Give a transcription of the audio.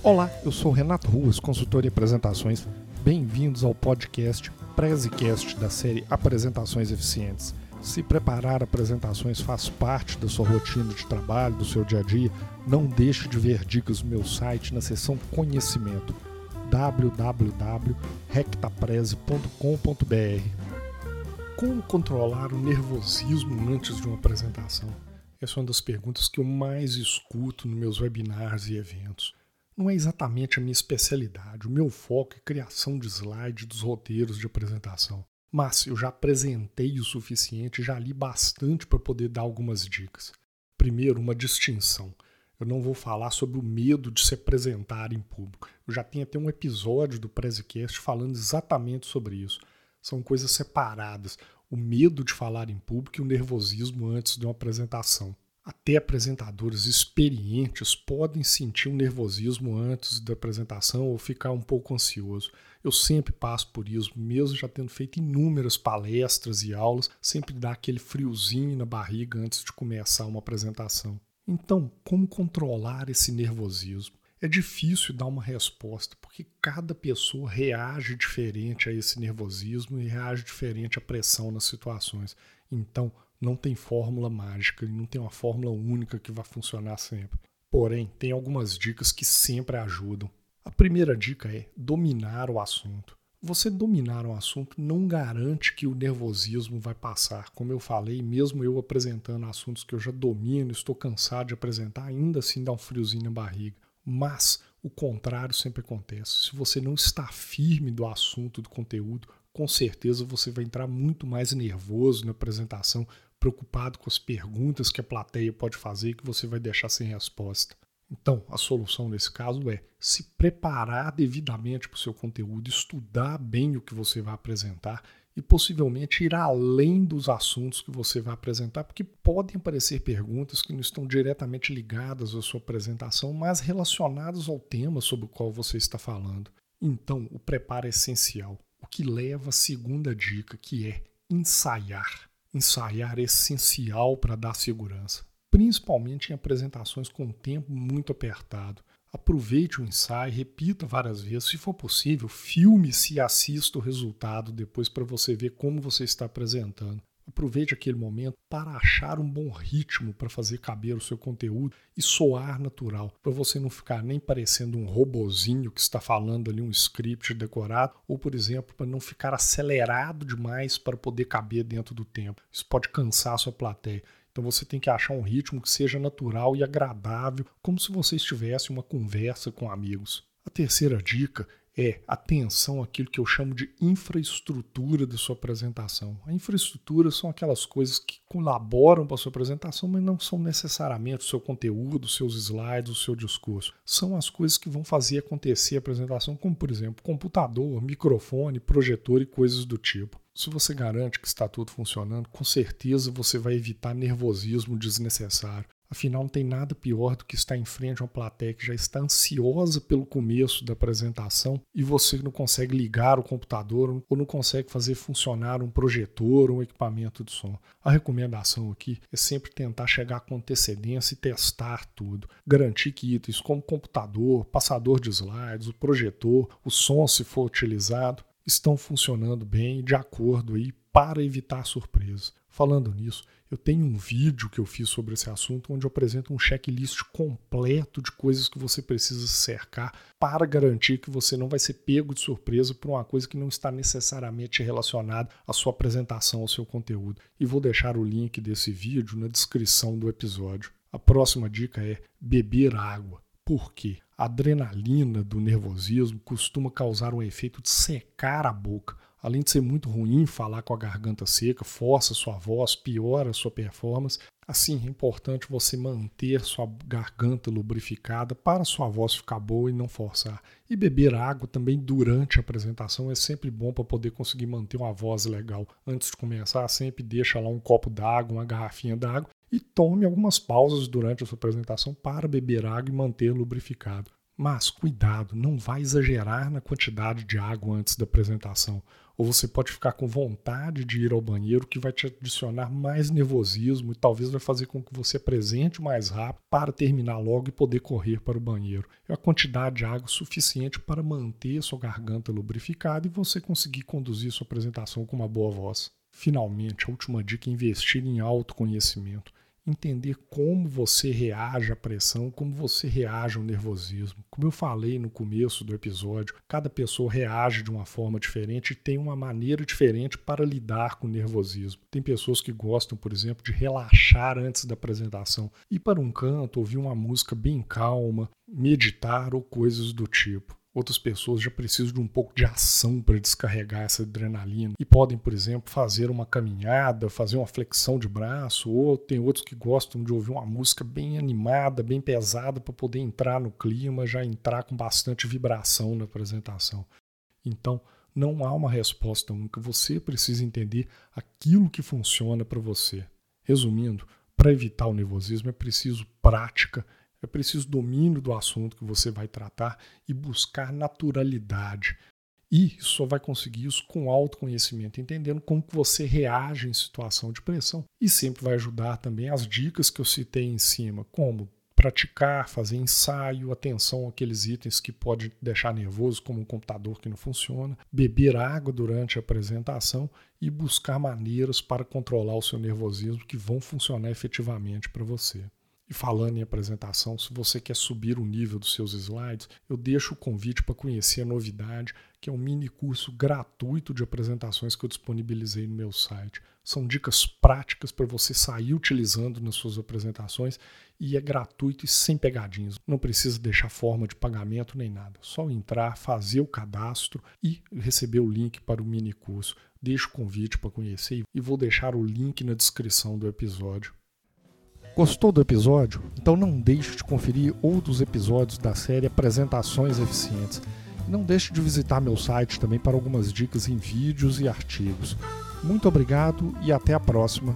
Olá, eu sou Renato Ruas, consultor em apresentações. Bem-vindos ao podcast Prezecast da série Apresentações Eficientes. Se preparar apresentações faz parte da sua rotina de trabalho, do seu dia a dia, não deixe de ver dicas no meu site na seção Conhecimento www.rectapreze.com.br. Como controlar o nervosismo antes de uma apresentação? Essa é uma das perguntas que eu mais escuto nos meus webinars e eventos. Não é exatamente a minha especialidade, o meu foco é criação de slide dos roteiros de apresentação. Mas eu já apresentei o suficiente, já li bastante para poder dar algumas dicas. Primeiro, uma distinção. Eu não vou falar sobre o medo de se apresentar em público. Eu já tenho até um episódio do Prezecast falando exatamente sobre isso. São coisas separadas. O medo de falar em público e o nervosismo antes de uma apresentação. Até apresentadores experientes podem sentir um nervosismo antes da apresentação ou ficar um pouco ansioso. Eu sempre passo por isso, mesmo já tendo feito inúmeras palestras e aulas, sempre dá aquele friozinho na barriga antes de começar uma apresentação. Então, como controlar esse nervosismo? É difícil dar uma resposta, porque cada pessoa reage diferente a esse nervosismo e reage diferente à pressão nas situações. Então, não tem fórmula mágica, não tem uma fórmula única que vai funcionar sempre. Porém, tem algumas dicas que sempre ajudam. A primeira dica é dominar o assunto. Você dominar um assunto não garante que o nervosismo vai passar. Como eu falei, mesmo eu apresentando assuntos que eu já domino, estou cansado de apresentar, ainda assim dá um friozinho na barriga. Mas o contrário sempre acontece. Se você não está firme do assunto, do conteúdo, com certeza você vai entrar muito mais nervoso na apresentação, preocupado com as perguntas que a plateia pode fazer que você vai deixar sem resposta. Então, a solução nesse caso é se preparar devidamente para o seu conteúdo, estudar bem o que você vai apresentar e possivelmente ir além dos assuntos que você vai apresentar, porque podem aparecer perguntas que não estão diretamente ligadas à sua apresentação, mas relacionadas ao tema sobre o qual você está falando. Então, o preparo é essencial. O que leva à segunda dica, que é ensaiar. Ensaiar é essencial para dar segurança, principalmente em apresentações com tempo muito apertado. Aproveite o ensaio, repita várias vezes. Se for possível, filme-se e assista o resultado depois para você ver como você está apresentando. Aproveite aquele momento para achar um bom ritmo para fazer caber o seu conteúdo e soar natural, para você não ficar nem parecendo um robozinho que está falando ali um script decorado, ou, por exemplo, para não ficar acelerado demais para poder caber dentro do tempo. Isso pode cansar a sua plateia. Então você tem que achar um ritmo que seja natural e agradável, como se você estivesse uma conversa com amigos. A terceira dica é atenção àquilo que eu chamo de infraestrutura da sua apresentação. A infraestrutura são aquelas coisas que colaboram para a sua apresentação, mas não são necessariamente o seu conteúdo, os seus slides, o seu discurso. São as coisas que vão fazer acontecer a apresentação, como por exemplo, computador, microfone, projetor e coisas do tipo. Se você garante que está tudo funcionando, com certeza você vai evitar nervosismo desnecessário. Afinal, não tem nada pior do que estar em frente a uma plateia que já está ansiosa pelo começo da apresentação e você não consegue ligar o computador ou não consegue fazer funcionar um projetor ou um equipamento de som. A recomendação aqui é sempre tentar chegar com antecedência e testar tudo. Garantir que itens como computador, passador de slides, o projetor, o som, se for utilizado, estão funcionando bem de acordo aí para evitar surpresa. Falando nisso, eu tenho um vídeo que eu fiz sobre esse assunto onde eu apresento um checklist completo de coisas que você precisa cercar para garantir que você não vai ser pego de surpresa por uma coisa que não está necessariamente relacionada à sua apresentação, ao seu conteúdo. E vou deixar o link desse vídeo na descrição do episódio. A próxima dica é beber água. Por quê? A adrenalina do nervosismo costuma causar um efeito de secar a boca. Além de ser muito ruim falar com a garganta seca, força sua voz, piora a sua performance. Assim, é importante você manter sua garganta lubrificada para sua voz ficar boa e não forçar. E beber água também durante a apresentação é sempre bom para poder conseguir manter uma voz legal. Antes de começar, sempre deixa lá um copo d'água, uma garrafinha d'água e tome algumas pausas durante a sua apresentação para beber água e manter lubrificado. Mas cuidado, não vai exagerar na quantidade de água antes da apresentação. Ou você pode ficar com vontade de ir ao banheiro, que vai te adicionar mais nervosismo e talvez vai fazer com que você apresente mais rápido para terminar logo e poder correr para o banheiro. É a quantidade de água suficiente para manter sua garganta lubrificada e você conseguir conduzir sua apresentação com uma boa voz. Finalmente, a última dica é investir em autoconhecimento entender como você reage à pressão, como você reage ao nervosismo. Como eu falei no começo do episódio, cada pessoa reage de uma forma diferente e tem uma maneira diferente para lidar com o nervosismo. Tem pessoas que gostam, por exemplo, de relaxar antes da apresentação, ir para um canto, ouvir uma música bem calma, meditar ou coisas do tipo. Outras pessoas já precisam de um pouco de ação para descarregar essa adrenalina e podem, por exemplo, fazer uma caminhada, fazer uma flexão de braço, ou tem outros que gostam de ouvir uma música bem animada, bem pesada para poder entrar no clima, já entrar com bastante vibração na apresentação. Então, não há uma resposta única, você precisa entender aquilo que funciona para você. Resumindo, para evitar o nervosismo é preciso prática é preciso domínio do assunto que você vai tratar e buscar naturalidade. E só vai conseguir isso com autoconhecimento, entendendo como que você reage em situação de pressão. E sempre vai ajudar também as dicas que eu citei em cima, como praticar, fazer ensaio, atenção àqueles itens que pode deixar nervoso, como um computador que não funciona, beber água durante a apresentação e buscar maneiras para controlar o seu nervosismo que vão funcionar efetivamente para você. E falando em apresentação, se você quer subir o nível dos seus slides, eu deixo o convite para conhecer a novidade, que é um mini curso gratuito de apresentações que eu disponibilizei no meu site. São dicas práticas para você sair utilizando nas suas apresentações e é gratuito e sem pegadinhas. Não precisa deixar forma de pagamento nem nada. Só entrar, fazer o cadastro e receber o link para o mini curso. Deixo o convite para conhecer e vou deixar o link na descrição do episódio. Gostou do episódio? Então não deixe de conferir outros episódios da série Apresentações Eficientes. Não deixe de visitar meu site também para algumas dicas em vídeos e artigos. Muito obrigado e até a próxima.